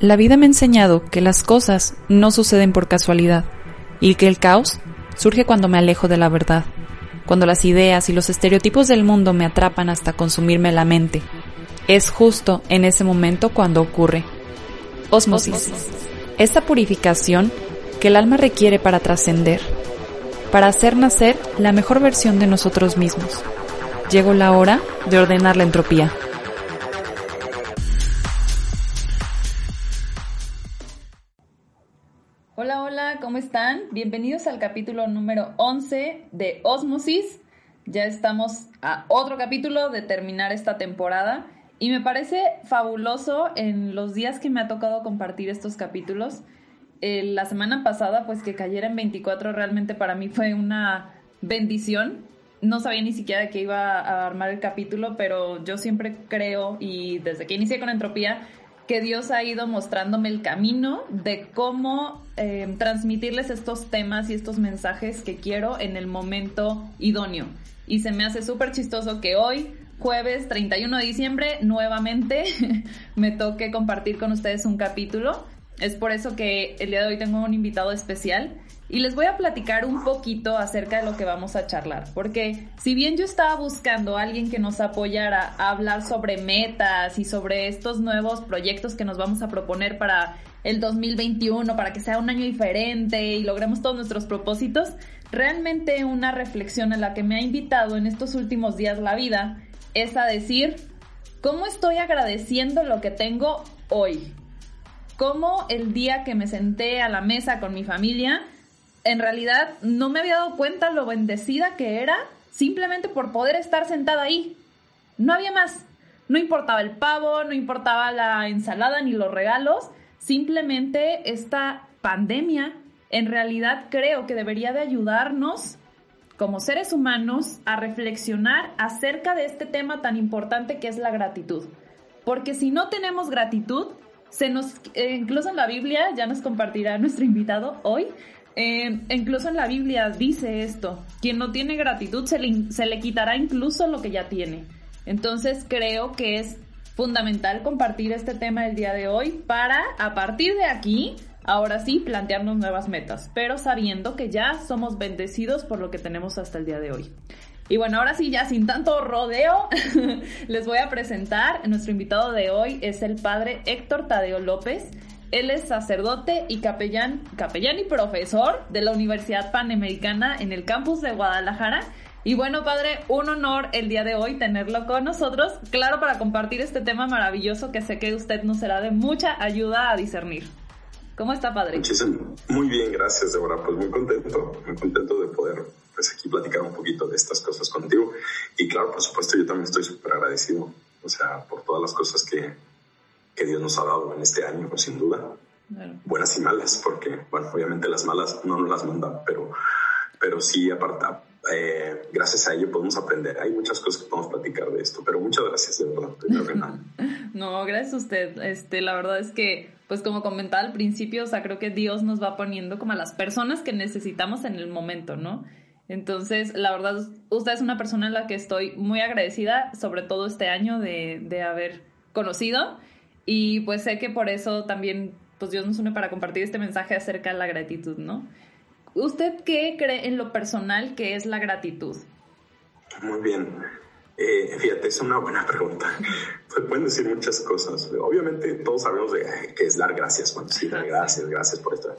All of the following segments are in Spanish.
La vida me ha enseñado que las cosas no suceden por casualidad y que el caos surge cuando me alejo de la verdad, cuando las ideas y los estereotipos del mundo me atrapan hasta consumirme la mente. Es justo en ese momento cuando ocurre. Osmosis. Esta purificación que el alma requiere para trascender, para hacer nacer la mejor versión de nosotros mismos. Llegó la hora de ordenar la entropía. ¿Cómo están? Bienvenidos al capítulo número 11 de Osmosis. Ya estamos a otro capítulo de terminar esta temporada y me parece fabuloso en los días que me ha tocado compartir estos capítulos. Eh, la semana pasada, pues que cayera en 24 realmente para mí fue una bendición. No sabía ni siquiera de qué iba a armar el capítulo, pero yo siempre creo y desde que inicié con Entropía que Dios ha ido mostrándome el camino de cómo eh, transmitirles estos temas y estos mensajes que quiero en el momento idóneo. Y se me hace súper chistoso que hoy, jueves 31 de diciembre, nuevamente me toque compartir con ustedes un capítulo. Es por eso que el día de hoy tengo un invitado especial y les voy a platicar un poquito acerca de lo que vamos a charlar, porque si bien yo estaba buscando a alguien que nos apoyara a hablar sobre metas y sobre estos nuevos proyectos que nos vamos a proponer para el 2021, para que sea un año diferente y logremos todos nuestros propósitos, realmente una reflexión en la que me ha invitado en estos últimos días la vida es a decir, ¿cómo estoy agradeciendo lo que tengo hoy? ¿Cómo el día que me senté a la mesa con mi familia, en realidad no me había dado cuenta lo bendecida que era simplemente por poder estar sentada ahí. No había más. No importaba el pavo, no importaba la ensalada ni los regalos. Simplemente esta pandemia en realidad creo que debería de ayudarnos como seres humanos a reflexionar acerca de este tema tan importante que es la gratitud. Porque si no tenemos gratitud, se nos, eh, incluso en la Biblia, ya nos compartirá nuestro invitado hoy, eh, incluso en la Biblia dice esto, quien no tiene gratitud se le, se le quitará incluso lo que ya tiene. Entonces creo que es fundamental compartir este tema el día de hoy para, a partir de aquí, ahora sí, plantearnos nuevas metas, pero sabiendo que ya somos bendecidos por lo que tenemos hasta el día de hoy. Y bueno, ahora sí, ya sin tanto rodeo, les voy a presentar. Nuestro invitado de hoy es el padre Héctor Tadeo López. Él es sacerdote y capellán, capellán y profesor de la Universidad Panamericana en el campus de Guadalajara. Y bueno, padre, un honor el día de hoy tenerlo con nosotros, claro, para compartir este tema maravilloso que sé que usted nos será de mucha ayuda a discernir. ¿Cómo está, padre? Muchísimo. Muy bien, gracias, Deborah. Pues muy contento, muy contento de poder pues aquí platicar un poquito de estas cosas contigo. Y claro, por supuesto, yo también estoy súper agradecido, o sea, por todas las cosas que, que Dios nos ha dado en este año, sin duda. Buenas y malas, porque, bueno, obviamente las malas no nos las mandan, pero, pero sí, aparte, eh, gracias a ello podemos aprender. Hay muchas cosas que podemos platicar de esto, pero muchas gracias, de verdad. no, gracias a usted. Este, la verdad es que, pues como comentaba al principio, o sea, creo que Dios nos va poniendo como a las personas que necesitamos en el momento, ¿no? Entonces, la verdad, usted es una persona en la que estoy muy agradecida, sobre todo este año de, de haber conocido. Y pues sé que por eso también, pues Dios nos une para compartir este mensaje acerca de la gratitud, ¿no? ¿Usted qué cree en lo personal que es la gratitud? Muy bien. Eh, fíjate, es una buena pregunta. Se pueden decir muchas cosas. Obviamente todos sabemos de qué es dar gracias. Bueno, sí, dar gracias, gracias por esto.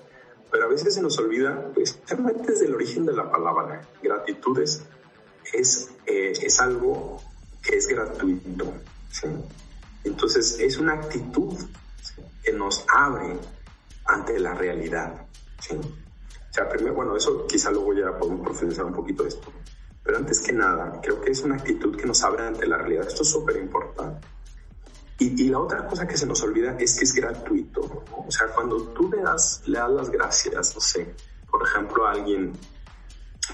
Pero a veces se nos olvida, pues, realmente desde el origen de la palabra, gratitud es, es, eh, es algo que es gratuito. ¿sí? Entonces es una actitud que nos abre ante la realidad. ¿sí? O sea, primero, bueno, eso quizá luego ya podemos profundizar un poquito esto. Pero antes que nada, creo que es una actitud que nos abre ante la realidad. Esto es súper importante. Y, y, la otra cosa que se nos olvida es que es gratuito. O sea, cuando tú le das, le das las gracias, no sé, por ejemplo, a alguien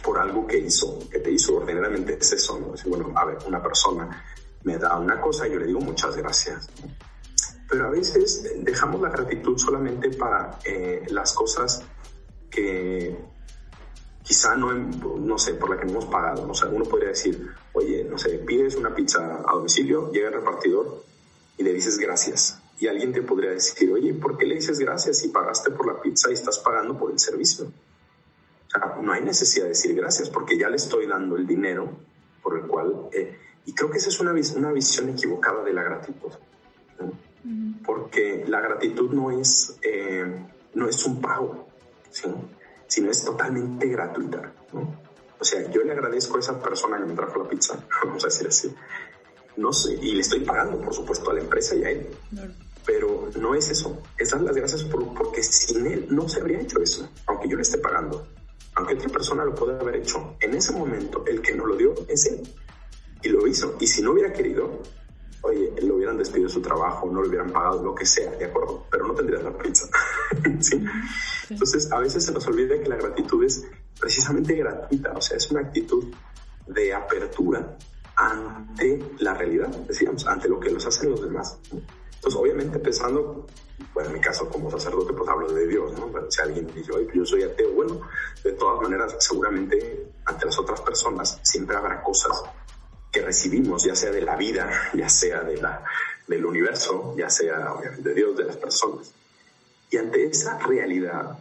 por algo que hizo, que te hizo ordinariamente es eso, ¿no? Decir, bueno, a ver, una persona me da una cosa y yo le digo muchas gracias. Pero a veces dejamos la gratitud solamente para eh, las cosas que quizá no, no sé, por la que no hemos pagado. No sé, uno podría decir, oye, no sé, pides una pizza a domicilio, llega el repartidor y le dices gracias. Y alguien te podría decir, oye, ¿por qué le dices gracias si pagaste por la pizza y estás pagando por el servicio? O sea, no hay necesidad de decir gracias porque ya le estoy dando el dinero por el cual... Eh, y creo que esa es una, una visión equivocada de la gratitud. Porque la gratitud no es, eh, no es un pago, sino es totalmente gratuita. O sea, yo le agradezco a esa persona que me trajo la pizza, vamos a decir así. No sé, y le estoy pagando, por supuesto, a la empresa y a él. Pero no es eso. Es dar las gracias por, porque sin él no se habría hecho eso, aunque yo le esté pagando. Aunque otra persona lo pueda haber hecho. En ese momento, el que no lo dio es él. Y lo hizo. Y si no hubiera querido, oye, lo hubieran despedido de su trabajo, no le hubieran pagado, lo que sea, ¿de acuerdo? Pero no tendrías la pizza. ¿Sí? Entonces, a veces se nos olvida que la gratitud es precisamente gratuita, o sea, es una actitud de apertura ante la realidad, decíamos, ante lo que los hacen los demás. Entonces, obviamente pensando, bueno, en mi caso como sacerdote, pues hablo de Dios, ¿no? si alguien dice, oye, yo soy ateo, bueno, de todas maneras, seguramente ante las otras personas siempre habrá cosas que recibimos, ya sea de la vida, ya sea de la, del universo, ya sea de Dios, de las personas. Y ante esa realidad,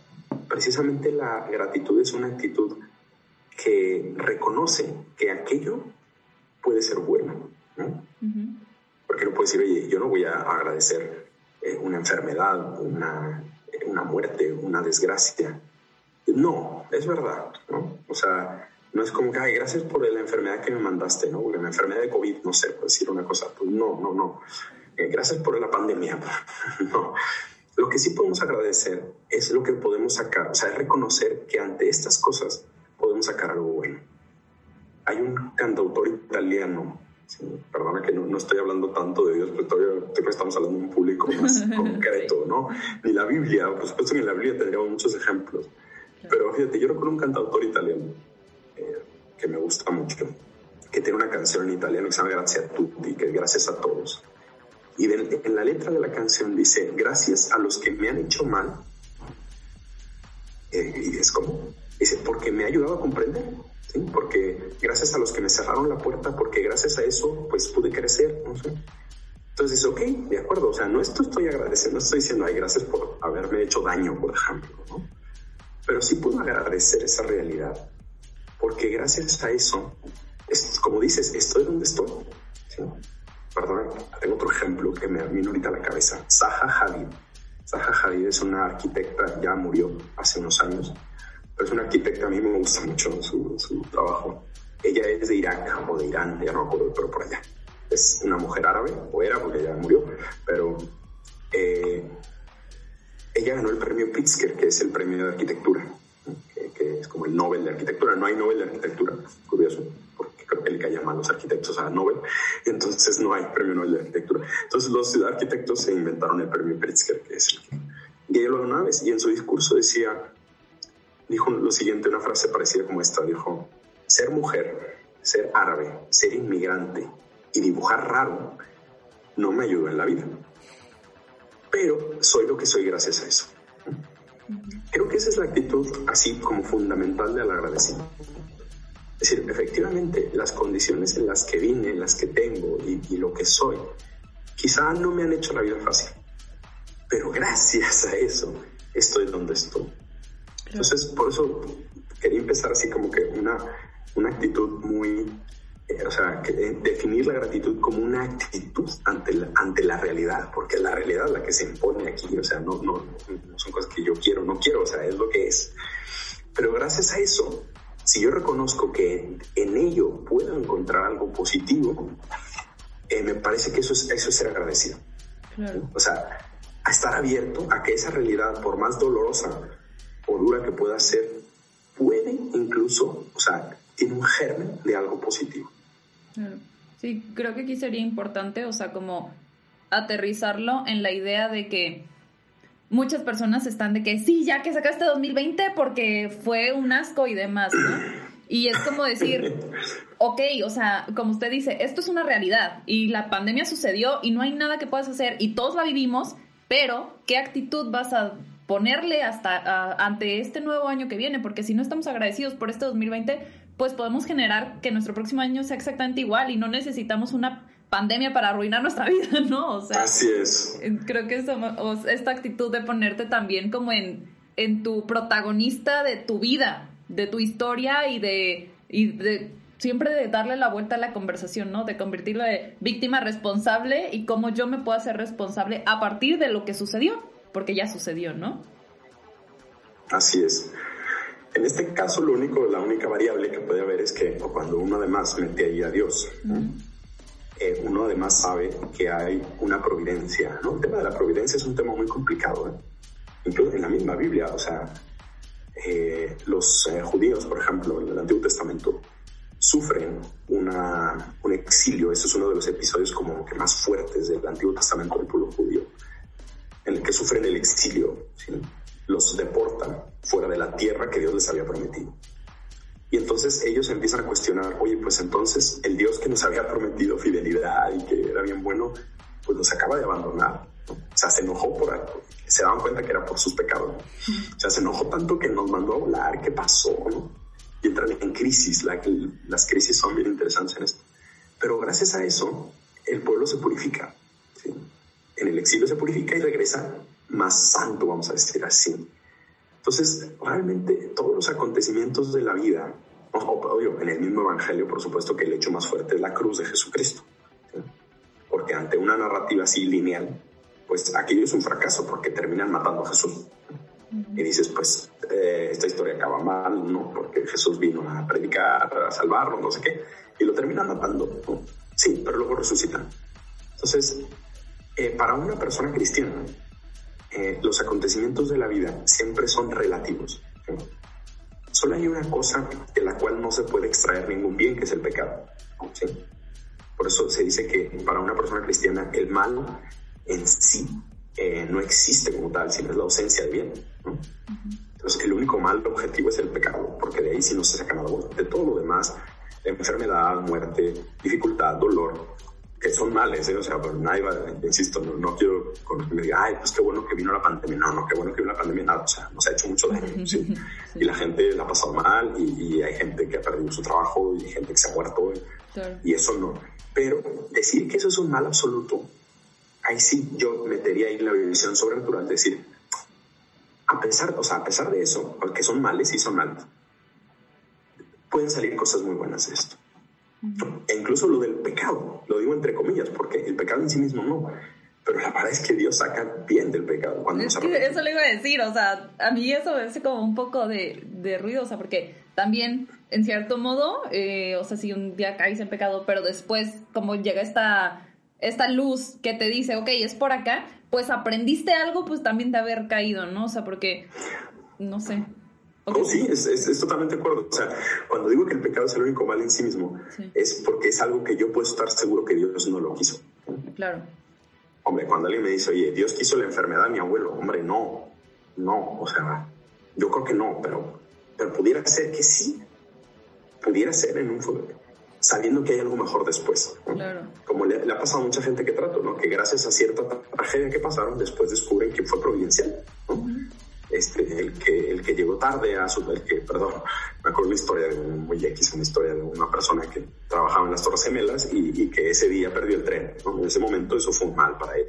precisamente la gratitud es una actitud que reconoce que aquello puede ser bueno. ¿no? Porque no puede decir, oye, yo no voy a agradecer eh, una enfermedad, una, una muerte, una desgracia. No, es verdad, ¿no? O sea, no es como que, ay, gracias por la enfermedad que me mandaste, ¿no? La enfermedad de COVID, no sé, por decir una cosa, pues no, no, no. Eh, gracias por la pandemia, no. Lo que sí podemos agradecer es lo que podemos sacar, o sea, es reconocer que ante estas cosas podemos sacar algo bueno. Hay un cantautor italiano, perdona que no, estoy hablando tanto de Dios, pero todavía estamos hablando de un público más concreto, ¿no? Ni la Biblia, por supuesto en la Biblia tendríamos muchos ejemplos. Pero fíjate, yo recuerdo un cantautor italiano que me gusta mucho, que tiene una canción en italiano que se llama Grazie a tutti, que es gracias a todos. Y en la letra de la canción dice, gracias a los que me han hecho mal. Eh, y es como, dice, porque me ha ayudado a comprender, ¿sí? porque gracias a los que me cerraron la puerta, porque gracias a eso, pues pude crecer, no sé. Entonces ok, de acuerdo, o sea, no esto estoy agradeciendo, no estoy diciendo, ay, gracias por haberme hecho daño, por ejemplo, ¿no? Pero sí puedo agradecer esa realidad, porque gracias a eso, es, como dices, estoy donde estoy. ¿sí? perdón, tengo otro ejemplo que me vino ahorita la cabeza. Zaha Hadid. Zaha Hadid es una arquitecta, ya murió hace unos años, pero es una arquitecta, a mí me gusta mucho su, trabajo. Ella es de Irak o de Irán, ya no me acuerdo, pero por allá. Es una mujer árabe, o era porque ya murió, pero eh, ella ganó el premio Pritzker, que es el premio de arquitectura, que, que, es como el Nobel de arquitectura. No hay Nobel de arquitectura, curioso creo que le caían mal los arquitectos a Nobel, entonces no hay premio Nobel de arquitectura. Entonces los arquitectos se inventaron el premio Pritzker, que es el que... Ella lo una vez, y en su discurso decía, dijo lo siguiente, una frase parecida como esta, dijo, ser mujer, ser árabe, ser inmigrante y dibujar raro no me ayudó en la vida. Pero soy lo que soy gracias a eso. Creo que esa es la actitud así como fundamental del agradecimiento. Es decir, efectivamente, las condiciones en las que vine, en las que tengo y, lo que soy, quizá no me han hecho la vida fácil, pero gracias a eso estoy donde estoy. Entonces, por eso quería empezar así como que una, una actitud muy, o sea, que, eh, definir la gratitud como una actitud ante la, ante la realidad, porque la realidad es la que se impone aquí, o sea, no, no, no son cosas que yo quiero, no quiero, o sea, es lo que es. Pero gracias a eso si yo reconozco que en ello puedo encontrar algo positivo, eh, me parece que eso es, eso es ser agradecido. O sea, a estar abierto a que esa realidad, por más dolorosa o dura que pueda ser, puede incluso, o sea, tiene un germen de algo positivo. Sí, creo que aquí sería importante, o sea, como aterrizarlo en la idea de que muchas personas están de que sí, ya que sacaste 2020 porque fue un asco y demás, ¿no? Y es como decir, ok, o sea, como usted dice, esto es una realidad y la pandemia sucedió y no hay nada que puedas hacer y todos la vivimos, pero ¿qué actitud vas a ponerle hasta ante este nuevo año que viene? Porque si no estamos agradecidos por este 2020, pues podemos generar que nuestro próximo año sea exactamente igual y no necesitamos una pandemia para arruinar nuestra vida, ¿no? O sea, Así es. Creo que esta actitud de ponerte también como en, en tu protagonista de tu vida, de tu historia y de, y de siempre de darle la vuelta a la conversación, ¿no? De convertirlo de víctima responsable y cómo yo me puedo hacer responsable a partir de lo que sucedió, porque ya sucedió, ¿no? Así es. En este caso, lo único, la única variable que puede haber es que cuando uno además mete ahí a Dios, eh, uno además sabe que hay una providencia, ¿no? El tema de la providencia es un tema muy complicado, ¿eh? Incluso en la misma Biblia, o sea, eh, los judíos, por ejemplo, en el Antiguo Testamento, sufren una, un exilio. Ese es uno de los episodios como que más fuertes del Antiguo Testamento del pueblo judío, en el que sufren el exilio. Los deportan fuera de la tierra que Dios les había prometido. Y entonces ellos empiezan a cuestionar, oye, pues entonces el Dios que nos había prometido fidelidad y que era bien bueno, pues nos acaba de abandonar. O sea, se enojó por algo. Se daban cuenta que era por sus pecados. O sea, se enojó tanto que nos mandó a hablar. ¿Qué pasó? ¿no? y entran en crisis. las crisis son bien interesantes en esto. Pero gracias a eso, el pueblo se purifica. En el exilio se purifica y regresa más santo, vamos a decir así. Entonces, realmente todos los acontecimientos de la vida, obvio, en el mismo Evangelio, por supuesto que el hecho más fuerte es la cruz de Jesucristo. Porque ante una narrativa así lineal, pues aquello es un fracaso porque terminan matando a Jesús. Y dices, pues eh, esta historia acaba mal, ¿no? Porque Jesús vino a predicar, a salvarlo, no sé qué, y lo terminan matando. Sí, pero luego resucitan. Entonces, eh, para una persona cristiana, eh, los acontecimientos de la vida siempre son relativos. Solo hay una cosa de la cual no se puede extraer ningún bien, que es el pecado. Por eso se dice que para una persona cristiana el mal en sí no existe como tal, sino es la ausencia de bien. Entonces, el único mal objetivo es el pecado, porque de ahí sí no se saca nada bueno. De todo lo demás, enfermedad, muerte, dificultad, dolor, que son males, ¿eh? o sea, pues nadie va, insisto, no, quiero que me diga, ay, pues qué bueno que vino la pandemia. No, no, qué bueno que vino la pandemia, nada, o sea, nos ha hecho mucho daño, ¿sí? Y la gente la ha pasado mal y, hay gente que ha perdido su trabajo y gente que se ha muerto y eso no. Pero decir que eso es un mal absoluto, ahí sí yo metería ahí la visión sobrenatural, decir, a pesar, o sea, a pesar de eso, porque son males y son malos, pueden salir cosas muy buenas de esto. E incluso lo del pecado, lo digo entre comillas, porque el pecado en sí mismo no. Pero la verdad es que Dios saca bien del pecado cuando es que Eso le iba a decir, o sea, a mí eso me hace como un poco de, de ruido, o sea, porque también, en cierto modo, eh, o sea, si un día caes en pecado, pero después, como llega esta, esta luz que te dice, ok, es por acá, pues aprendiste algo, pues también de haber caído, ¿no? O sea, porque, no sé. Oh, sí, es, totalmente de acuerdo. O sea, cuando digo que el pecado es el único mal en sí mismo, es porque es algo que yo puedo estar seguro que Dios no lo quiso. Claro. Hombre, cuando alguien me dice, oye, Dios quiso la enfermedad a mi abuelo, hombre, no, no, o sea, yo creo que no, pero, pero pudiera ser que sí, pudiera ser en un futuro sabiendo que hay algo mejor después. Como le, ha pasado a mucha gente que trato, ¿no? que gracias a cierta tragedia que pasaron, después descubren que fue providencial. Este, el, que, el que llegó tarde a su... El que, perdón, me acuerdo una historia de un muy X, una historia de una persona que trabajaba en las Torres Gemelas y, que ese día perdió el tren. En ese momento eso fue un mal para él.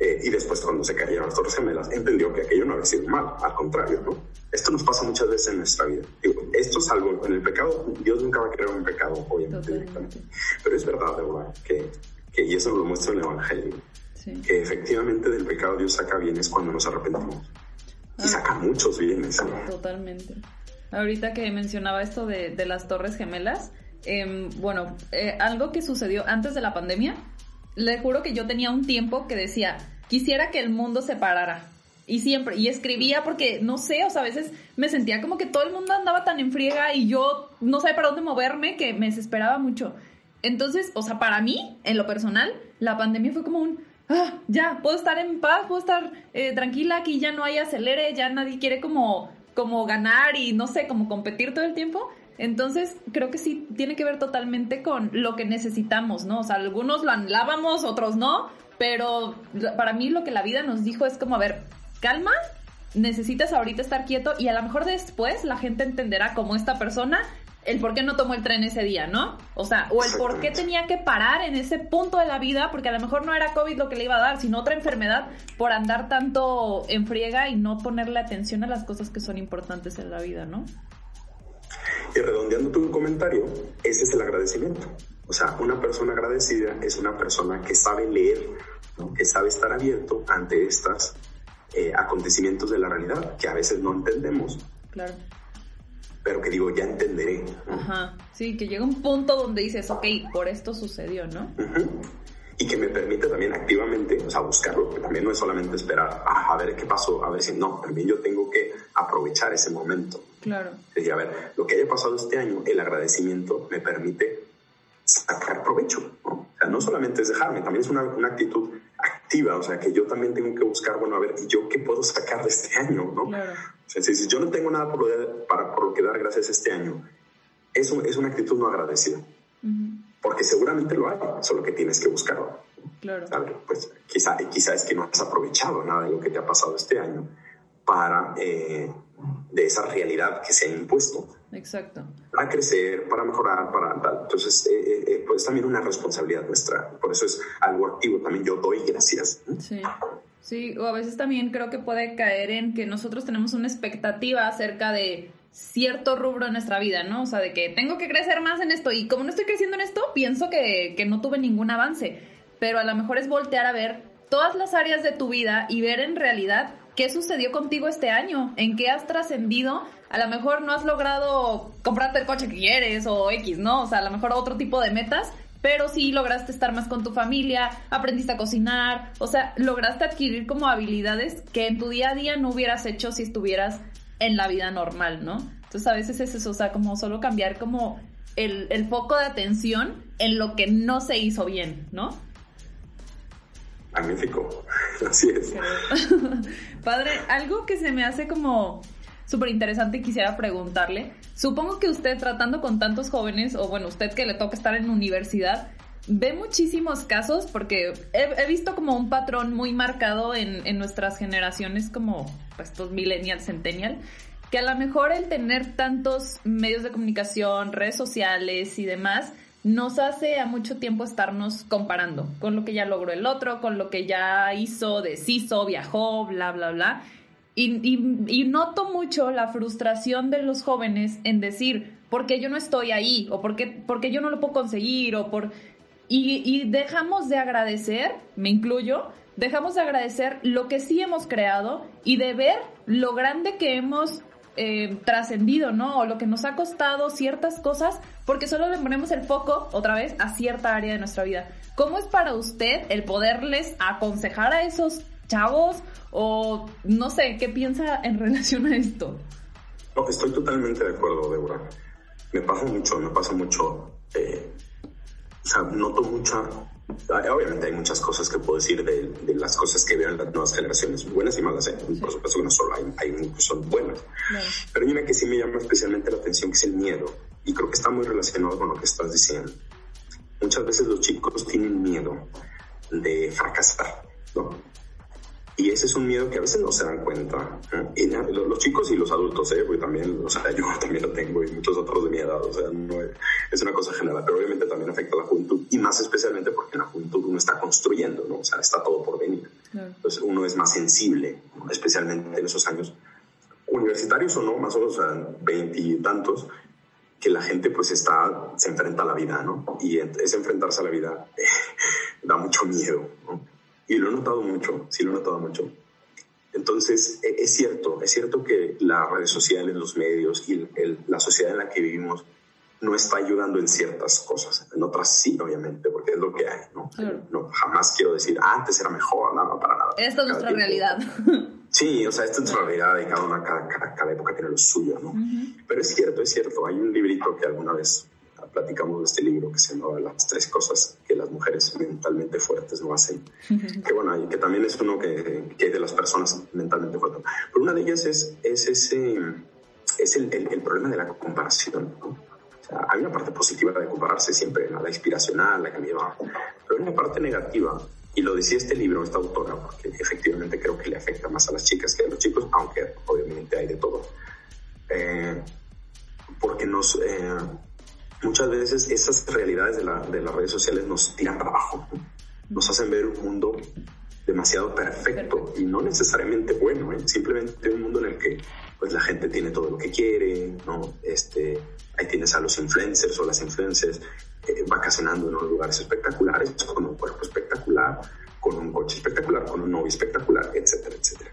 Eh, y después cuando se cayeron las torres gemelas, entendió que aquello no había sido mal, al contrario, ¿no? Esto nos pasa muchas veces en nuestra vida. Digo, esto es algo, en el pecado, Dios nunca va a crear un pecado, obviamente, directamente. Pero es verdad, verdad, que, que, y eso lo muestra el Evangelio, que efectivamente del pecado Dios saca bienes cuando nos arrepentimos. Y saca muchos bienes. Totalmente. Ahorita que mencionaba esto de, de las torres gemelas, eh, bueno, eh, algo que sucedió antes de la pandemia le juro que yo tenía un tiempo que decía, quisiera que el mundo se parara. Y siempre, y escribía porque, no sé, o sea, a veces me sentía como que todo el mundo andaba tan en friega y yo no sabía para dónde moverme que me desesperaba mucho. Entonces, o sea, para mí, en lo personal, la pandemia fue como un, ah, ya, puedo estar en paz, puedo estar eh, tranquila, aquí ya no hay acelere, ya nadie quiere como, como ganar y no sé, como competir todo el tiempo. Entonces, creo que sí tiene que ver totalmente con lo que necesitamos, ¿no? O sea, algunos lo anhelábamos, otros no, pero para mí lo que la vida nos dijo es como, a ver, calma, necesitas ahorita estar quieto y a lo mejor después la gente entenderá cómo esta persona el por qué no tomó el tren ese día, ¿no? O sea, o el por qué tenía que parar en ese punto de la vida, porque a lo mejor no era COVID lo que le iba a dar, sino otra enfermedad por andar tanto en friega y no ponerle atención a las cosas que son importantes en la vida, ¿no? Y redondeando tu comentario, ese es el agradecimiento. O sea, una persona agradecida es una persona que sabe leer, que sabe estar abierto ante estos eh, acontecimientos de la realidad que a veces no entendemos. Claro pero que digo, ya entenderé. Ajá, sí, que llega un punto donde dices, ok, por esto sucedió, ¿no? Y que me permite también activamente, o sea, buscarlo, porque también no es solamente esperar a, ver qué pasó, a ver si no, también yo tengo que aprovechar ese momento. Claro. Es decir, a ver, lo que haya pasado este año, el agradecimiento me permite sacar provecho, ¿no? O sea, no solamente es dejarme, también es una, una actitud activa, o sea, que yo también tengo que buscar, bueno, a ver, ¿y yo qué puedo sacar de este año, no? Claro. Si yo no tengo nada por lo, para, por lo que dar gracias este año, eso es una actitud no agradecida. Porque seguramente lo hay, solo que tienes que buscarlo. Claro. Pues quizá, quizá es que no has aprovechado nada de lo que te ha pasado este año para eh, de esa realidad que se ha impuesto. Exacto. Para crecer, para mejorar, para tal. Entonces, eh, eh, pues también una responsabilidad nuestra. Por eso es algo activo. También yo doy gracias. Sí. Sí, o a veces también creo que puede caer en que nosotros tenemos una expectativa acerca de cierto rubro en nuestra vida, ¿no? O sea, de que tengo que crecer más en esto y como no estoy creciendo en esto, pienso que, que no tuve ningún avance, pero a lo mejor es voltear a ver todas las áreas de tu vida y ver en realidad qué sucedió contigo este año, en qué has trascendido. A lo mejor no has logrado comprarte el coche que quieres o X, ¿no? O sea, a lo mejor otro tipo de metas, pero sí lograste estar más con tu familia, aprendiste a cocinar, o sea, lograste adquirir como habilidades que en tu día a día no hubieras hecho si estuvieras en la vida normal, ¿no? Entonces a veces es eso, o sea, como solo cambiar como el, foco de atención en lo que no se hizo bien, ¿no? Magnífico, así es. Padre, algo que se me hace como súper interesante quisiera preguntarle. Supongo que usted tratando con tantos jóvenes, o bueno, usted que le toca estar en universidad, ve muchísimos casos porque he, visto como un patrón muy marcado en, en nuestras generaciones como pues, estos millennials, centennial, que a lo mejor el tener tantos medios de comunicación, redes sociales y demás, nos hace a mucho tiempo estarnos comparando con lo que ya logró el otro, con lo que ya hizo, deshizo, viajó, bla, bla, bla. Y, noto mucho la frustración de los jóvenes en decir, ¿por qué yo no estoy ahí? ¿O por qué, porque yo no lo puedo conseguir? O por... Y, y dejamos de agradecer, me incluyo, dejamos de agradecer lo que sí hemos creado y de ver lo grande que hemos eh, trascendido, ¿no? O lo que nos ha costado ciertas cosas, porque solo le ponemos el foco otra vez a cierta área de nuestra vida. ¿Cómo es para usted el poderles aconsejar a esos chavos o no sé, ¿qué piensa en relación a esto? Estoy totalmente de acuerdo, Débora. Me pasa mucho, me pasa mucho. Eh, o sea, noto mucha. Obviamente hay muchas cosas que puedo decir de, las cosas que veo en las nuevas generaciones, buenas y malas, ¿eh? por supuesto que no solo hay, hay que son buenas. Pero hay una que sí me llama especialmente la atención, que es el miedo. Y creo que está muy relacionado con lo que estás diciendo. Muchas veces los chicos tienen miedo de fracasar, ¿no? Y ese es un miedo que a veces no se dan cuenta. Y los chicos y los adultos, ¿eh? porque también, o sea, yo también lo tengo y muchos otros de mi edad, o sea, no es, una cosa general, pero obviamente también afecta a la juventud y más especialmente porque en la juventud uno está construyendo, ¿no? O sea, está todo por venir. Entonces uno es más sensible, especialmente en esos años universitarios o no, más o menos, o sea, veintitantos, que la gente pues está, se enfrenta a la vida, ¿no? Y ese enfrentarse a la vida da mucho miedo, ¿no? Y lo he notado mucho, sí lo he notado mucho. Entonces, e, es cierto, es cierto que las redes sociales, los medios y la sociedad en la que vivimos no está ayudando en ciertas cosas. En otras sí, obviamente, porque es lo que hay, ¿no? no jamás quiero decir, ah, antes era mejor, nada, para nada. Esta es nuestra realidad. Sí, o sea, esta es nuestra realidad y cada, una, cada, época tiene lo suyo, ¿no? Pero es cierto, es cierto. Hay un librito que alguna vez platicamos de este libro que se llama Las tres cosas que las mujeres mentalmente fuertes no hacen. que bueno, que también es uno que, que, de las personas mentalmente fuertes. Pero una de ellas es, es, ese, es el, el, problema de la comparación. O sea, hay una parte positiva de compararse siempre, la inspiracional, la que me pero hay una parte negativa. Y lo decía este libro, esta autora, porque efectivamente creo que le afecta más a las chicas que a los chicos, aunque obviamente hay de todo. Eh, porque nos, eh, muchas veces esas realidades de, la, de, las redes sociales nos tiran para abajo, nos hacen ver un mundo demasiado perfecto, y no necesariamente bueno, ¿eh? simplemente un mundo en el que pues la gente tiene todo lo que quiere, ¿no? Este, ahí tienes a los influencers o las influencers eh, vacacionando en unos lugares espectaculares, con un cuerpo espectacular, con un coche espectacular, con un novio espectacular, etcétera, etcétera.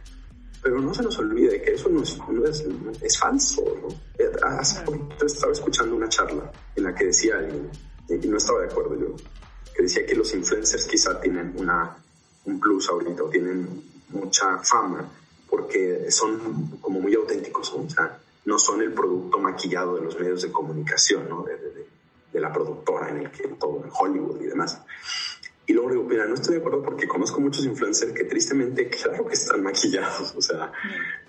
Pero no se nos olvide que eso no es, no es, es falso. ¿no? Eh, hace poquito estaba escuchando una charla en la que decía alguien, y no estaba de acuerdo yo, que decía que los influencers quizá tienen una, un plus ahorita o tienen mucha fama porque son como muy auténticos, ¿no? o sea, no son el producto maquillado de los medios de comunicación, ¿no? de, de, de la productora en el que todo en Hollywood y demás. Y luego digo, mira, no estoy de acuerdo porque conozco muchos influencers que tristemente, claro que están maquillados. O sea,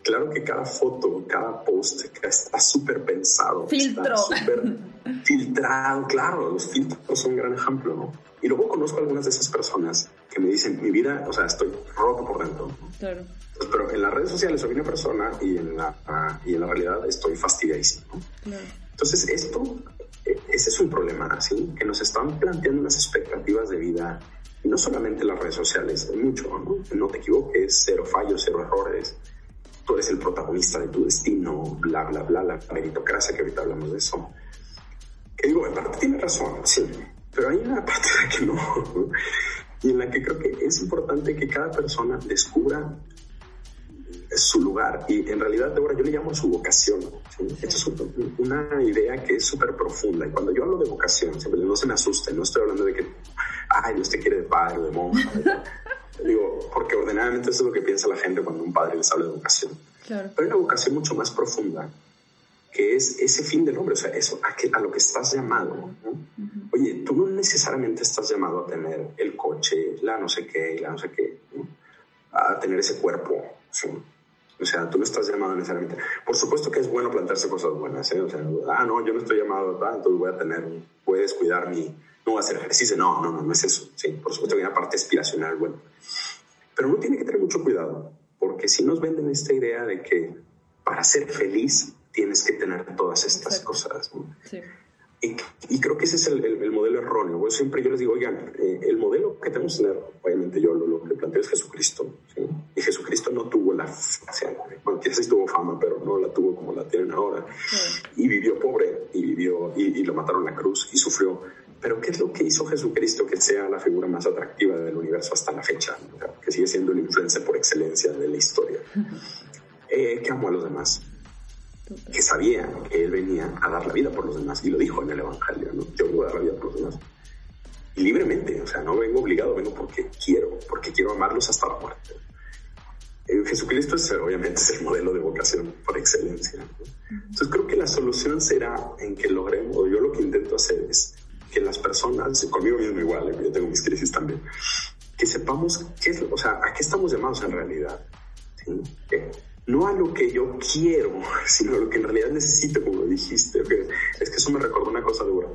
claro que cada foto, cada post está súper pensado. Filtro. Súper filtrado, claro. Los filtros son un gran ejemplo, ¿no? Y luego conozco algunas de esas personas que me dicen, mi vida, o sea, estoy roto por dentro. Claro. Pues, pero en las redes sociales soy una persona y en la, y en la realidad estoy fastidiadísimo. ¿no? Claro. Entonces, esto ese es un problema, ¿sí? Que nos están planteando unas expectativas de vida, no solamente en las redes sociales, mucho, ¿no? No te equivoques, cero fallos, cero errores, tú eres el protagonista de tu destino, bla, bla, bla, la meritocracia, que ahorita hablamos de eso. Que digo, en parte tiene razón, sí, pero hay una parte la que no, y en la que creo que es importante que cada persona descubra su lugar y en realidad ahora yo le llamo su vocación. ¿sí? Esto es una idea que es súper profunda y cuando yo hablo de vocación, siempre no se me asusten, no estoy hablando de que, ay, te quiere de padre o de monja. Digo, porque ordenadamente eso es lo que piensa la gente cuando un padre les habla de vocación. Claro. Pero hay una vocación mucho más profunda que es ese fin del hombre, o sea, eso, a, que, a lo que estás llamado. ¿no? Uh -huh. Oye, tú no necesariamente estás llamado a tener el coche, la no sé qué, la no sé qué, ¿no? a tener ese cuerpo. ¿sí? O sea, tú no estás llamado necesariamente. Por supuesto que es bueno plantearse cosas buenas, ¿eh? O sea, ah, no, yo no estoy llamado, ah, entonces voy a tener, voy a descuidar mi, no voy a hacer ejercicio. No, no, no, no es eso. Sí, por supuesto que hay una parte aspiracional, bueno. Pero uno tiene que tener mucho cuidado, porque si nos venden esta idea de que para ser feliz tienes que tener todas estas Exacto. cosas. ¿no? Sí. Y, y, creo que ese es el, el, el modelo erróneo. Siempre yo les digo, oigan, eh, el modelo que tenemos que tener, obviamente yo lo, lo que planteo es Jesucristo. ¿sí? Y Jesucristo no tuvo la, o sea, bueno, quizás tuvo fama, pero no la tuvo como la tienen ahora. Sí. Y vivió pobre, y vivió, y, y, lo mataron en la cruz, y sufrió. Pero ¿qué es lo que hizo Jesucristo que sea la figura más atractiva del universo hasta la fecha? Que sigue siendo el influencer por excelencia de la historia. Eh, que amó a los demás que sabía que él venía a dar la vida por los demás y lo dijo en el Evangelio, ¿no? Yo voy a dar la vida por los demás. Y libremente, o sea, no vengo obligado, vengo porque quiero, porque quiero amarlos hasta la muerte. Eh, Jesucristo es, obviamente es el modelo de vocación por excelencia. ¿no? Entonces creo que la solución será en que logremos, yo lo que intento hacer es que las personas, conmigo mismo igual, yo tengo mis crisis también, que sepamos qué es, o sea, a qué estamos llamados en realidad. ¿Qué? No a lo que yo quiero, sino a lo que en realidad necesito, como dijiste. Es que eso me recordó una cosa dura.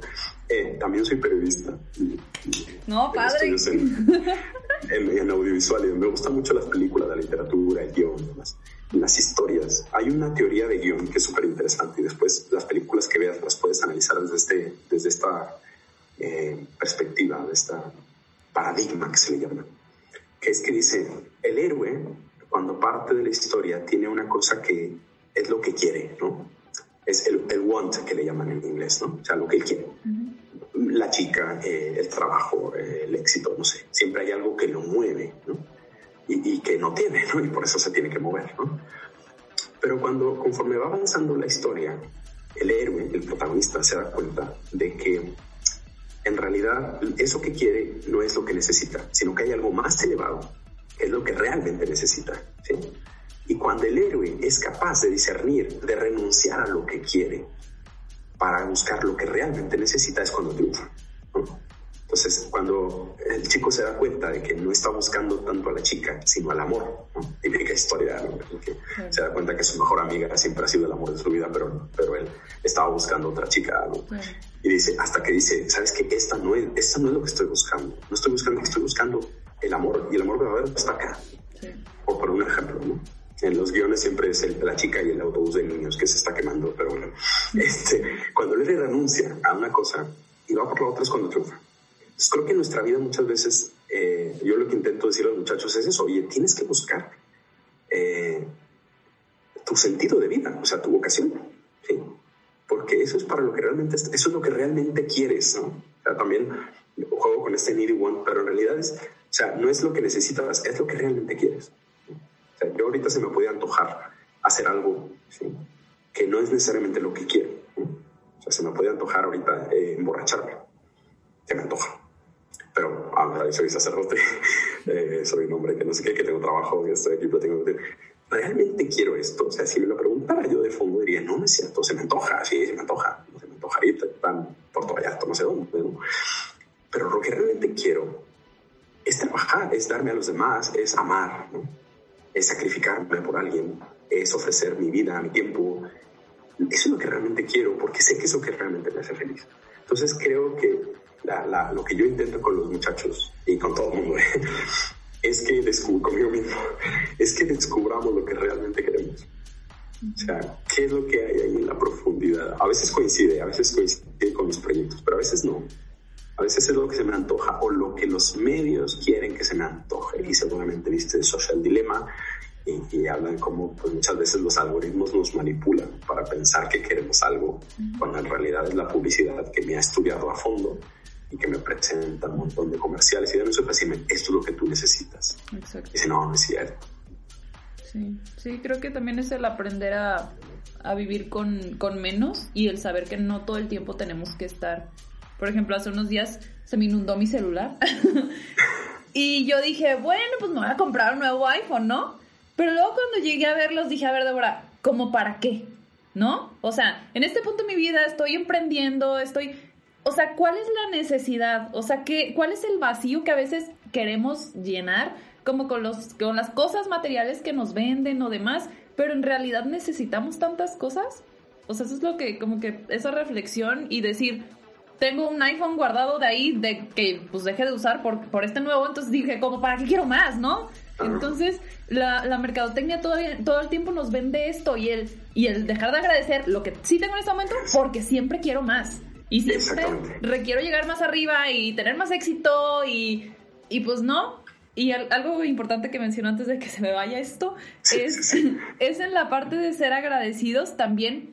Eh, también soy periodista. No, padre. En, en, en, audiovisual y me gustan mucho las películas, la literatura, el guion, las, las historias. Hay una teoría de guion que es súper interesante y después las películas que veas las puedes analizar desde, este, desde esta eh, perspectiva, de esta paradigma que se le llama. Que es que dice, el héroe cuando parte de la historia tiene una cosa que es lo que quiere, ¿no? Es el, el want que le llaman en inglés, ¿no? O sea, lo que él quiere. Uh -huh. La chica, eh, el trabajo, eh, el éxito, no sé. Siempre hay algo que lo mueve, ¿no? Y, y, que no tiene, ¿no? Y por eso se tiene que mover, ¿no? Pero cuando, conforme va avanzando la historia, el héroe, el protagonista, se da cuenta de que en realidad eso que quiere no es lo que necesita, sino que hay algo más elevado es lo que realmente necesita. ¿sí? Y cuando el héroe es capaz de discernir, de renunciar a lo que quiere para buscar lo que realmente necesita, es cuando triunfa. ¿no? Entonces, cuando el chico se da cuenta de que no está buscando tanto a la chica, sino al amor, ¿no? típica historia, ¿no? que se da cuenta que su mejor amiga siempre ha sido el amor de su vida, pero, pero él estaba buscando otra chica, ¿no? y dice, hasta que dice, ¿sabes qué? Esta no, es, esta no es lo que estoy buscando, no estoy buscando, estoy buscando el amor, y el amor verdadero está acá. Sí. O por un ejemplo, ¿no? en los guiones siempre es la chica y el autobús de niños que se está quemando, pero bueno, este, cuando él renuncia a una cosa y va por la otra es cuando triunfa. Entonces creo que en nuestra vida muchas veces, eh, yo lo que intento decir a los muchachos es eso, oye, tienes que buscar eh, tu sentido de vida, o sea, tu vocación, ¿sí? Porque eso es para lo que realmente, eso es lo que realmente quieres, ¿no? O sea, también juego con este needy one, pero en realidad es, o sea, no es lo que necesitas, es lo que realmente quieres. O sea, yo ahorita se me puede antojar hacer algo que no es necesariamente lo que quiero. O sea, se me puede antojar ahorita eh, emborracharme. Se me antoja. Pero, ah, soy sacerdote, eh, soy un hombre que no sé qué, que tengo trabajo, que estoy aquí, que... ¿Realmente quiero esto? O sea, si me lo preguntara yo de fondo diría, no, no es cierto, se me antoja, sí, se me antoja, se me antoja ahorita, están por todo allá, no sé dónde, ¿no? Pero lo que realmente quiero es trabajar, es darme a los demás, es amar, es sacrificarme por alguien, es ofrecer mi vida, mi tiempo. Eso es lo que realmente quiero, porque sé que es lo que realmente me hace feliz. Entonces creo que lo que yo intento con los muchachos y con todo el mundo es que es que descubramos lo que realmente queremos. O sea, ¿qué es lo que hay ahí en la profundidad? A veces coincide, a veces coincide con mis proyectos, pero a veces no. A veces es lo que se me antoja o lo que los medios quieren que se me antoje. Y seguramente viste el Social Dilemma y, hablan como pues, muchas veces los algoritmos nos manipulan para pensar que queremos algo, cuando en realidad es la publicidad que me ha estudiado a fondo y que me presenta un montón de comerciales y de anuncios para decirme, esto es lo que tú necesitas. Exacto. Y dice, no, no es cierto. Sí, sí, creo que también es el aprender a, a vivir con, con menos y el saber que no todo el tiempo tenemos que estar por ejemplo, hace unos días se me inundó mi celular. y yo dije, bueno, pues me voy a comprar un nuevo iPhone, ¿no? Pero luego cuando llegué a verlos dije, a ver, Débora, ¿cómo para qué? ¿No? O sea, en este punto de mi vida estoy emprendiendo, estoy... O sea, ¿cuál es la necesidad? O sea, ¿qué, ¿cuál es el vacío que a veces queremos llenar como con, los, con las cosas materiales que nos venden o demás? Pero en realidad necesitamos tantas cosas. O sea, eso es lo que, como que esa reflexión y decir, tengo un iPhone guardado de ahí de que pues dejé de usar por, por este nuevo, entonces dije, como, ¿para qué quiero más, no? Entonces, la, la mercadotecnia todo, todo el tiempo nos vende esto y el, y el dejar de agradecer lo que sí tengo en este momento porque siempre quiero más. Y siempre requiero llegar más arriba y tener más éxito y, y pues no. Y algo importante que mencionó antes de que se me vaya esto es, es en la parte de ser agradecidos también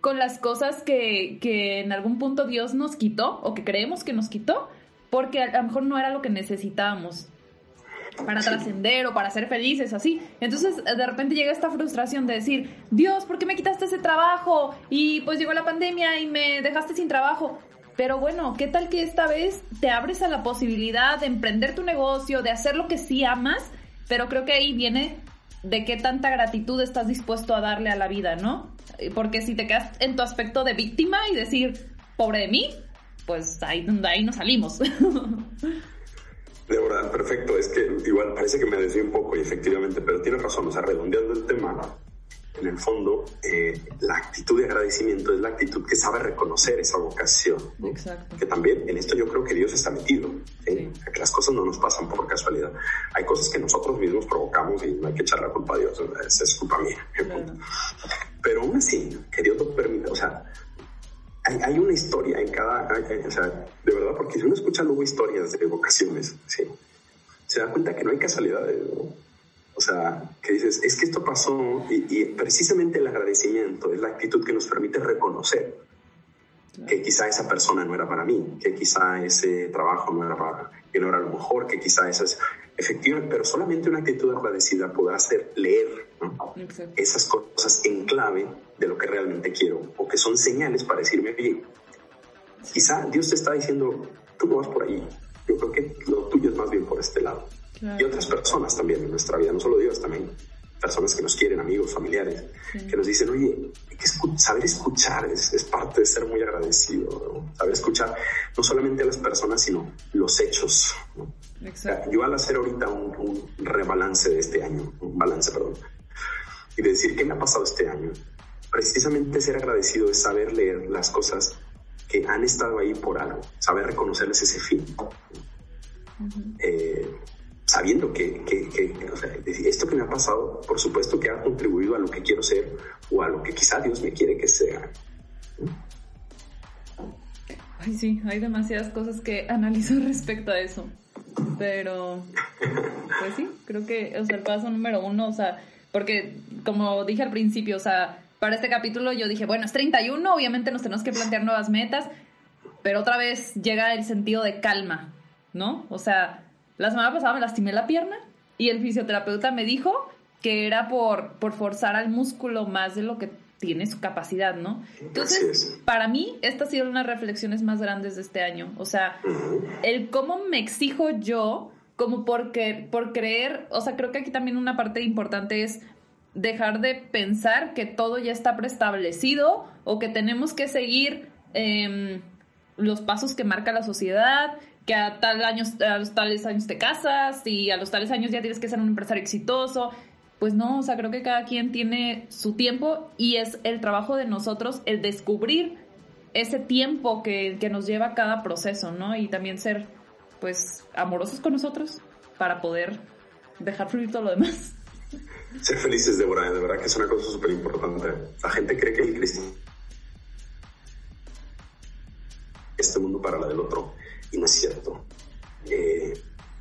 con las cosas que, que en algún punto Dios nos quitó o que creemos que nos quitó, porque a lo mejor no era lo que necesitábamos para trascender o para ser felices, así. Entonces, de repente llega esta frustración de decir, Dios, ¿por qué me quitaste ese trabajo? Y pues llegó la pandemia y me dejaste sin trabajo. Pero bueno, ¿qué tal que esta vez te abres a la posibilidad de emprender tu negocio, de hacer lo que sí amas? Pero creo que ahí viene de qué tanta gratitud estás dispuesto a darle a la vida, ¿no? Porque si te quedas en tu aspecto de víctima y decir, pobre de mí, pues ahí, nos salimos. Débora, perfecto. Es que igual parece que me decía un poco y efectivamente, pero tienes razón. O sea, redondeando el tema, en el fondo, eh, la actitud de agradecimiento es la actitud que sabe reconocer esa vocación. Exacto. Que también en esto yo creo que Dios está metido. Que las cosas no nos pasan por casualidad. Hay cosas que nosotros mismos provocamos y no hay que echar la culpa a Dios. Es, es culpa mía. Pero aún así, que Dios lo permita. O sea, hay, hay una historia en cada. o sea, de verdad, porque si uno escucha luego historias de vocaciones, ¿sí? se da cuenta que no hay casualidades. ¿no? O sea, que dices, es que esto pasó y, precisamente el agradecimiento es la actitud que nos permite reconocer que quizá esa persona no era para mí, que quizá ese trabajo no era para, que no era lo mejor, que quizá eso es efectivo, pero solamente una actitud agradecida podrá hacer leer esas cosas en clave de lo que realmente quiero o que son señales para decirme, oye, quizá Dios te está diciendo, tú no vas por ahí, yo creo que lo tuyo es más bien por este lado. Y otras personas también en nuestra vida, no solo Dios, también personas que nos quieren, amigos, familiares, que nos dicen, oye, saber escuchar es, es, parte de ser muy agradecido, saber escuchar no solamente a las personas, sino los hechos. yo al hacer ahorita un, un, rebalance de este año, un balance, perdón, y de decir qué me ha pasado este año, precisamente ser agradecido es saber leer las cosas que han estado ahí por algo, saber reconocerles ese fin sabiendo que, que, sea, esto que me ha pasado, por supuesto que ha contribuido a lo que quiero ser o a lo que quizá Dios me quiere que sea. Ay, sí, hay demasiadas cosas que analizar respecto a eso. Pero, pues sí, creo que, o sea, el paso número uno, o sea, porque como dije al principio, o sea, para este capítulo yo dije, bueno, es 31, obviamente nos tenemos que plantear nuevas metas, pero otra vez llega el sentido de calma, ¿no? O sea, la semana pasada me lastimé la pierna y el fisioterapeuta me dijo que era por, por forzar al músculo más de lo que tiene su capacidad, ¿no? Entonces, para mí, esta ha sido una de las reflexiones más grandes de este año. O sea, el cómo me exijo yo como porque, por creer, o sea, creo que aquí también una parte importante es dejar de pensar que todo ya está preestablecido o que tenemos que seguir em, los pasos que marca la sociedad, que a, tal años, a los tales años te casas y a los tales años ya tienes que ser un empresario exitoso pues no, o sea, creo que cada quien tiene su tiempo y es el trabajo de nosotros el descubrir ese tiempo que, nos lleva cada proceso, ¿no? Y también ser, pues, amorosos con nosotros para poder dejar fluir todo lo demás. Ser felices, Débora, de verdad que es una cosa súper importante. La gente cree que el este mundo para la del otro, y no es cierto. Eh,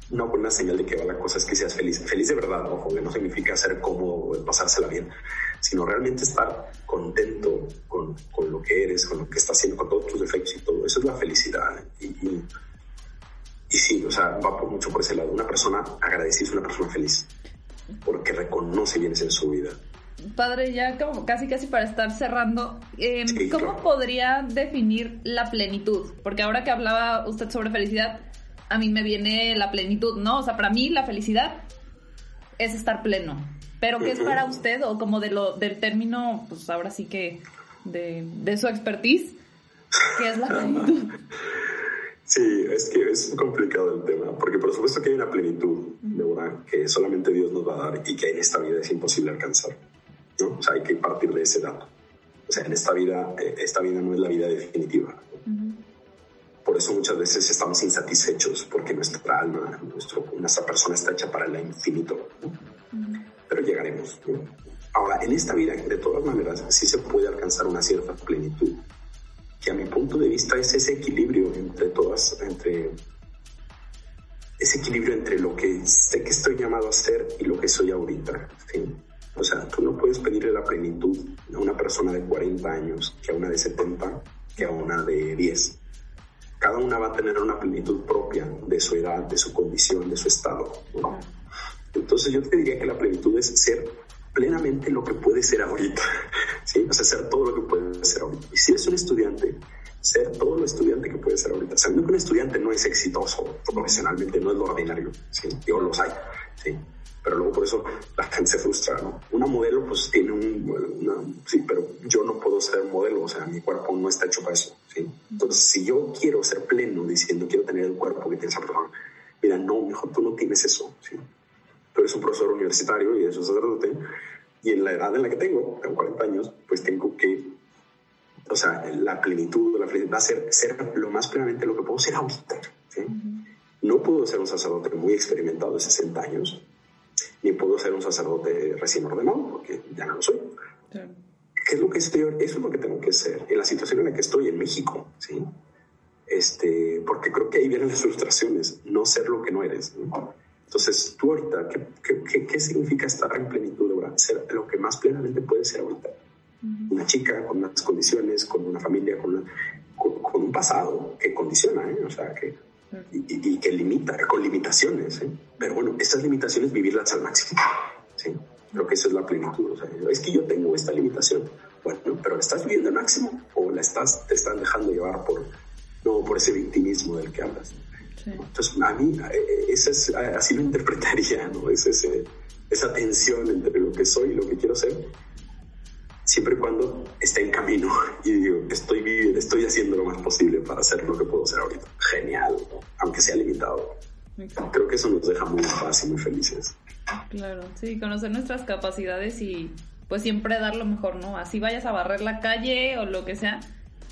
una buena señal de que va la cosa es que seas feliz. Feliz de verdad, ojo, que no significa ser cómodo, pasársela bien, sino realmente estar contento con, con, lo que eres, con lo que estás haciendo, con todos tus defectos y todo. Eso es la felicidad. Y, y, sí, o sea, va por, mucho por ese lado. Una persona agradecida es una persona feliz, porque reconoce bienes en su vida. Padre, ya como casi casi para estar cerrando, em, ¿cómo podría definir la plenitud? Porque ahora que hablaba usted sobre felicidad, a mí me viene la plenitud, ¿no? O sea, para mí la felicidad es estar pleno. Pero ¿qué es para usted o como de lo del término, pues ahora sí que de, su expertise, qué es la plenitud? Sí, es que es complicado el tema, porque por supuesto que hay una plenitud, de verdad, que solamente Dios nos va a dar y que en esta vida es imposible alcanzar, ¿no? O sea, hay que partir de ese dato. O sea, en esta vida, eh, esta vida no es la vida definitiva. Por eso muchas veces estamos insatisfechos porque nuestra alma, nuestra persona está hecha para el infinito. Pero llegaremos. Ahora, en esta vida, de todas maneras, sí se puede alcanzar una cierta plenitud, que a mi punto de vista es ese equilibrio entre todas, entre ese equilibrio entre lo que sé que estoy llamado a ser y lo que soy ahorita. O sea, tú no puedes pedirle la plenitud a una persona de 40 años que a una de 70, que a una de 10 cada una va a tener una plenitud propia de su edad, de su condición, de su estado. Entonces yo te diría que la plenitud es ser plenamente lo que puede ser ahorita, ¿sí? O sea, ser todo lo que puede ser ahorita. Y si eres un estudiante, ser todo lo estudiante que puede ser ahorita. Sabiendo que un estudiante no es exitoso profesionalmente, no es lo ordinario, ¿sí? Yo los hay, ¿sí? Pero luego por eso la gente se frustra, ¿no? Una modelo pues tiene un, sí, pero yo no puedo ser modelo, o sea, mi cuerpo no está hecho para eso, ¿sí? Entonces, si yo quiero ser pleno diciendo quiero tener el cuerpo que tiene esa persona, mira, no, mejor tú no tienes eso, ¿sí? Tú eres un profesor universitario y eso es sacerdote, y en la edad en la que tengo, tengo 40 años, pues tengo que, o sea, la plenitud, la felicidad va a ser, ser lo más plenamente lo que puedo ser ahorita, ¿sí? No puedo ser un sacerdote muy experimentado de 60 años, ni puedo ser un sacerdote recién ordenado, porque ya no lo soy. ¿Qué es lo que estoy? Eso es lo que tengo que ser. En la situación en la que estoy en México, ¿sí? Este, porque creo que ahí vienen las frustraciones, no ser lo que no eres. Entonces, tú ahorita, ¿qué, qué, qué, significa estar en plenitud de Ser lo que más plenamente puedes ser ahorita. Una chica con unas condiciones, con una familia, con, con, un pasado que condiciona, ¿eh? o sea, que y, que limita, con limitaciones. ¿eh? Pero bueno, estas limitaciones vivirlas al máximo. ¿sí? Creo que esa es la plenitud. O sea, es que yo tengo esta limitación. Bueno, pero ¿la estás viviendo al máximo o la estás, te están dejando llevar por, no, por ese victimismo del que hablas? Entonces, a mí, eh, esa es, así lo interpretaría, ¿no? Es ese, esa tensión entre lo que soy y lo que quiero ser siempre y cuando esté en camino y digo, estoy viviendo, estoy haciendo lo más posible para hacer lo que puedo hacer ahorita. Genial, aunque sea limitado. Creo que eso nos deja muy paz y muy felices. Claro, sí, conocer nuestras capacidades y pues siempre dar lo mejor, ¿no? Así vayas a barrer la calle o lo que sea,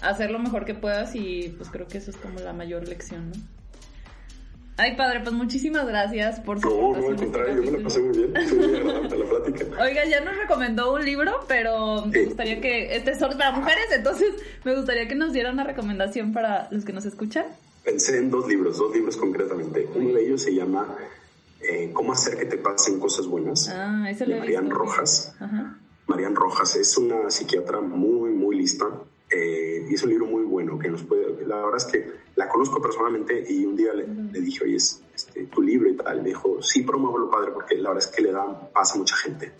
hacer lo mejor que puedas y pues creo que eso es como la mayor lección, ¿no? Ay, padre, pues muchísimas gracias por su No, no, al contrario, yo me la pasé muy bien. Fue muy agradable la plática. Oiga, ya nos recomendó un libro, pero me gustaría que. Este es solo para mujeres, entonces me gustaría que nos diera una recomendación para los que nos escuchan. Pensé en dos libros, dos libros concretamente. Uno de ellos se llama eh, Cómo hacer que te pasen cosas buenas. Ah, ese lo de Marian Rojas. Marian Rojas es una psiquiatra muy, muy lista. Eh, y es un libro muy bueno que nos puede. La verdad es que la conozco personalmente y un día le, dije, oye, es este, tu libro y tal. Me dijo, sí, promuévelo, padre, porque la verdad es que le da paz a mucha gente.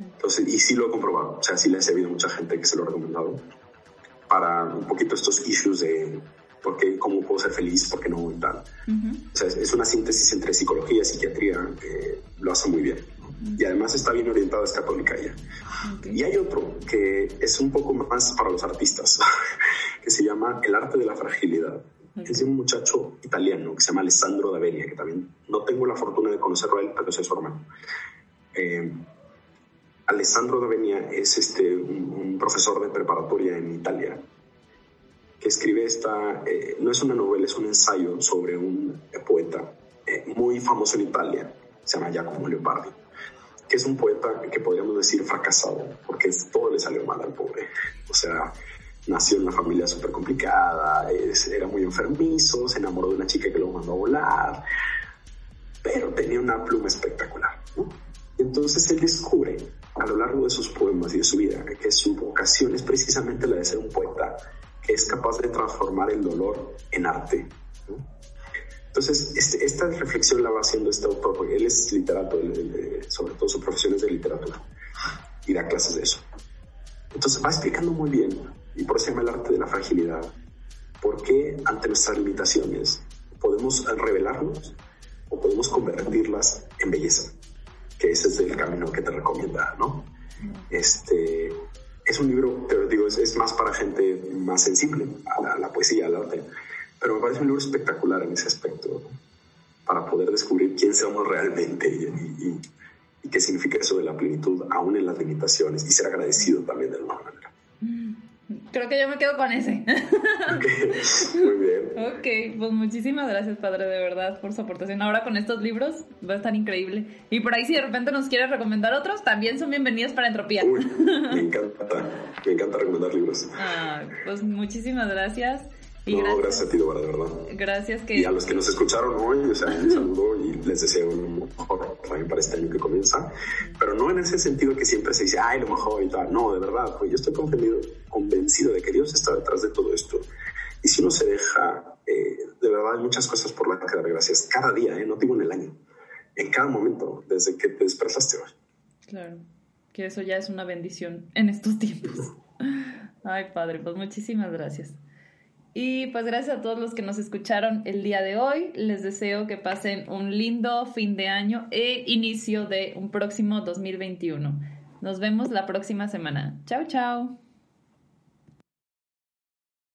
Entonces, y sí lo he comprobado. O sea, sí le he servido a mucha gente que se lo ha recomendado para un poquito estos issues de por qué, cómo puedo ser feliz, por qué no y tal. O sea, es, una síntesis entre psicología y psiquiatría que lo hace muy bien. Y además está bien orientada, es católica ella. Y hay otro que es un poco más para los artistas, que se llama El arte de la fragilidad. Es de un muchacho italiano que se llama Alessandro D'Avenia, que también no tengo la fortuna de conocerlo a él, pero soy su hermano. Eh, Alessandro D'Avenia es este, un, profesor de preparatoria en Italia que escribe esta, eh, no es una novela, es un ensayo sobre un poeta eh, muy famoso en Italia, se llama Giacomo Leopardi, que es un poeta que podríamos decir fracasado, porque todo le salió mal al pobre. O sea, nació en una familia súper complicada, era muy enfermizo, se enamoró de una chica que lo mandó a volar, pero tenía una pluma espectacular. Entonces él descubre a lo largo de sus poemas y de su vida que su vocación es precisamente la de ser un poeta que es capaz de transformar el dolor en arte. Entonces, este, esta reflexión la va haciendo este autor, porque él es literato, sobre todo su profesión es de literatura, y da clases de eso. Entonces va explicando muy bien, y por eso se llama el arte de la fragilidad, por qué ante nuestras limitaciones podemos revelarnos o podemos convertirlas en belleza, que ese es el camino que te recomienda, ¿no? Este, es un libro, te lo digo, es, más para gente más sensible a la, poesía, al arte. Pero me parece un libro espectacular en ese aspecto, para poder descubrir quién somos realmente y, qué significa eso de la plenitud, aún en las limitaciones, y ser agradecido también de alguna manera. Creo que yo me quedo con ese. Muy bien. ok, pues muchísimas gracias, padre, de verdad, por su aportación. Ahora con estos libros va a estar increíble. Y por ahí, si de repente nos quieres recomendar otros, también son bienvenidos para Entropía. Uy, me encanta, me encanta recomendar libros. Ah, pues muchísimas gracias. No, gracias. a ti, Dora, de verdad. Gracias que... Y a los que nos escucharon hoy, o sea, un saludo y les deseo un mejor también para este año que comienza. Pero no en ese sentido que siempre se dice, ay, lo mejor y tal. No, de verdad, pues yo estoy convencido, convencido de que Dios está detrás de todo esto. Y si uno se deja, eh, de verdad hay muchas cosas por las que dar gracias. Cada día, eh, no digo en el año. En cada momento, desde que te despertaste hoy. Claro, que eso ya es una bendición en estos tiempos. Ay, Padre, pues muchísimas gracias. Y pues gracias a todos los que nos escucharon el día de hoy. Les deseo que pasen un lindo fin de año e inicio de un próximo 2021. Nos vemos la próxima semana. Chao, chao.